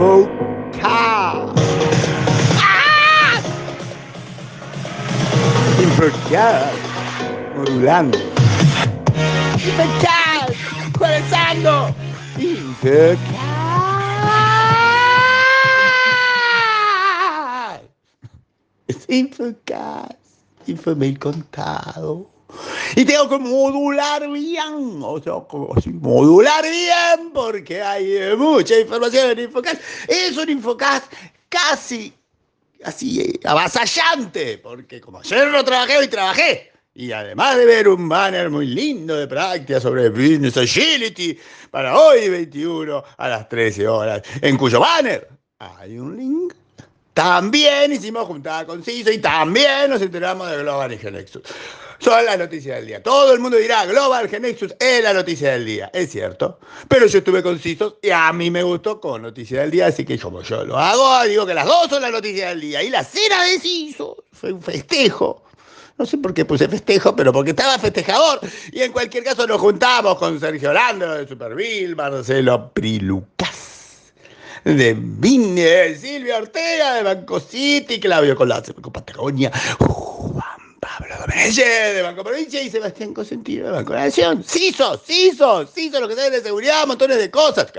hotel. ¡Ah! Improvisadas, modulando. Infectadas, colapsando. Infectadas. Infectadas. Infame el contado. Y tengo que modular bien, o sea, si modular bien, porque hay eh, mucha información en Infocast. Es un Infocast casi, así, avasallante, porque como ayer no trabajé, hoy trabajé. Y además de ver un banner muy lindo de práctica sobre Business Agility para hoy 21 a las 13 horas, en cuyo banner hay un link también hicimos juntada con CISO y también nos enteramos de Global y Genexus. Son las noticias del día. Todo el mundo dirá, Global Genexus es la noticia del día. Es cierto. Pero yo estuve con CISO y a mí me gustó con noticia del día, así que como yo lo hago, digo que las dos son la noticia del día. Y la cena de CISO fue un festejo. No sé por qué puse festejo, pero porque estaba festejador. Y en cualquier caso nos juntamos con Sergio Orlando de Superville, Marcelo Prilucas de Vine, Silvia Ortega de Banco City, Claudio Colazzo de Patagonia, De Banco Provincia y Sebastián Cosentino de Banco Nación. CISO, CISO, CISO, lo que sabe de seguridad, montones de cosas.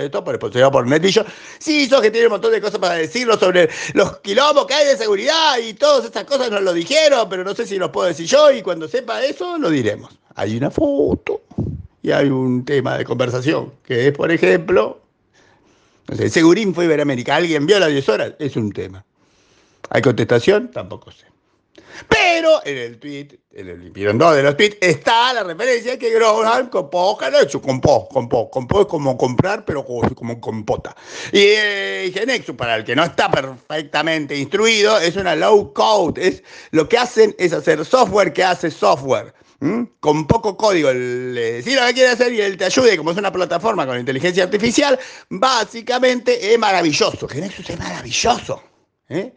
Esto por responsabilidad por Netillo. CISO que tiene un montón de cosas para decirlo sobre los quilombos que hay de seguridad y todas estas cosas nos lo dijeron, pero no sé si los puedo decir yo y cuando sepa eso lo diremos. Hay una foto y hay un tema de conversación que es, por ejemplo, no Segurín fue Iberoamérica. ¿Alguien vio las 10 horas? Es un tema. ¿Hay contestación? Tampoco sé. Pero en el tweet, en el vieron dos de los tweets, está la referencia que Groban compó, Genexus, compó, compó, compó es como comprar, pero como, compota. Y eh, Genexus, para el que no está perfectamente instruido, es una low code, es lo que hacen es hacer software que hace software. Con poco código, le decís lo que quiere hacer y él te ayude, como es una plataforma con inteligencia artificial, básicamente es maravilloso. Genexus es maravilloso. ¿eh?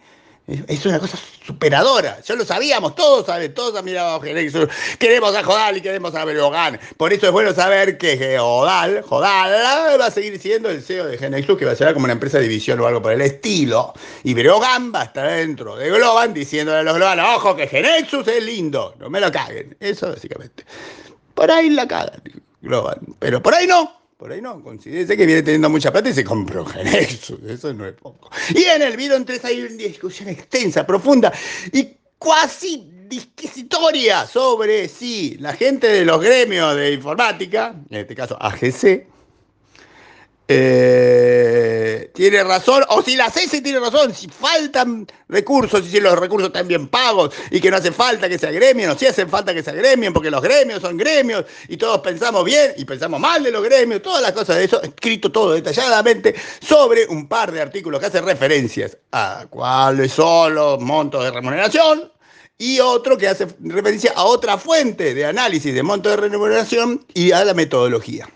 Es una cosa superadora. Ya lo sabíamos, todos saben, todos han mirado a Genexus. Queremos a Jodal y queremos a Berogan. Por eso es bueno saber que Jodal, Jodal va a seguir siendo el CEO de Genexus, que va a ser como una empresa de división o algo por el estilo. Y Berogan va a estar dentro de Globan diciéndole a los globanos, ojo que Genexus es lindo, no me lo caguen. Eso básicamente. Por ahí la cagan, Globan. Pero por ahí no. Por ahí no, considérese que viene teniendo mucha plata y se compró Genexus, eso no es poco. Y en el video 3 hay una discusión extensa, profunda y casi disquisitoria sobre si la gente de los gremios de informática, en este caso AGC, eh, tiene razón, o si la CESE tiene razón, si faltan recursos y si los recursos están bien pagos y que no hace falta que se agremien, o si hacen falta que se agremien, porque los gremios son gremios y todos pensamos bien y pensamos mal de los gremios, todas las cosas de eso, escrito todo detalladamente sobre un par de artículos que hacen referencias a cuáles son los montos de remuneración, y otro que hace referencia a otra fuente de análisis de monto de remuneración y a la metodología.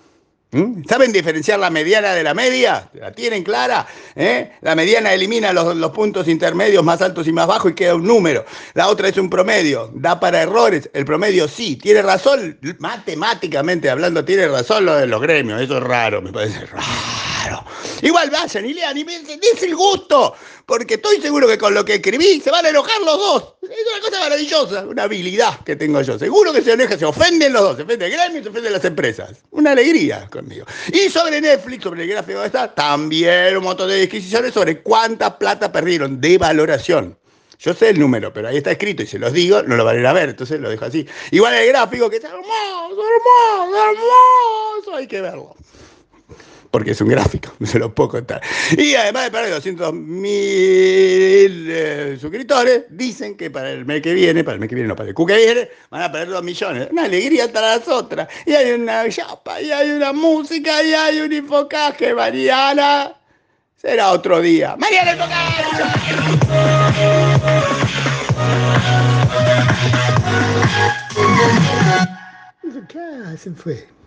¿Mm? ¿Saben diferenciar la mediana de la media? ¿La tienen clara? ¿Eh? La mediana elimina los, los, puntos intermedios más altos y más bajos y queda un número. La otra es un promedio. Da para errores. El promedio sí. Tiene razón, matemáticamente hablando, tiene razón lo de los gremios. Eso es raro, me parece raro. Igual vayan y lean y me dice el gusto. Porque estoy seguro que con lo que escribí se van a enojar los dos. Es una cosa maravillosa, una habilidad que tengo yo. Seguro que se enojan, se ofenden los dos. Se ofende el y se ofenden las empresas. Una alegría conmigo. Y sobre Netflix, sobre el gráfico de está, también un montón de disquisiciones sobre cuánta plata perdieron de valoración. Yo sé el número, pero ahí está escrito y se los digo, no lo van a ir a ver, entonces lo dejo así. Igual el gráfico que está hermoso, hermoso, hermoso, hay que verlo porque es un gráfico, se lo puedo contar. Y además de perder 200 mil eh, suscriptores, dicen que para el mes que viene, para el mes que viene, no, para el que viene, van a perder 2 millones. Una alegría tras las otras. Y hay una chapa, y hay una música, y hay un infocaje, Mariana. Será otro día. Mariana Infocaje. ¿Qué se fue?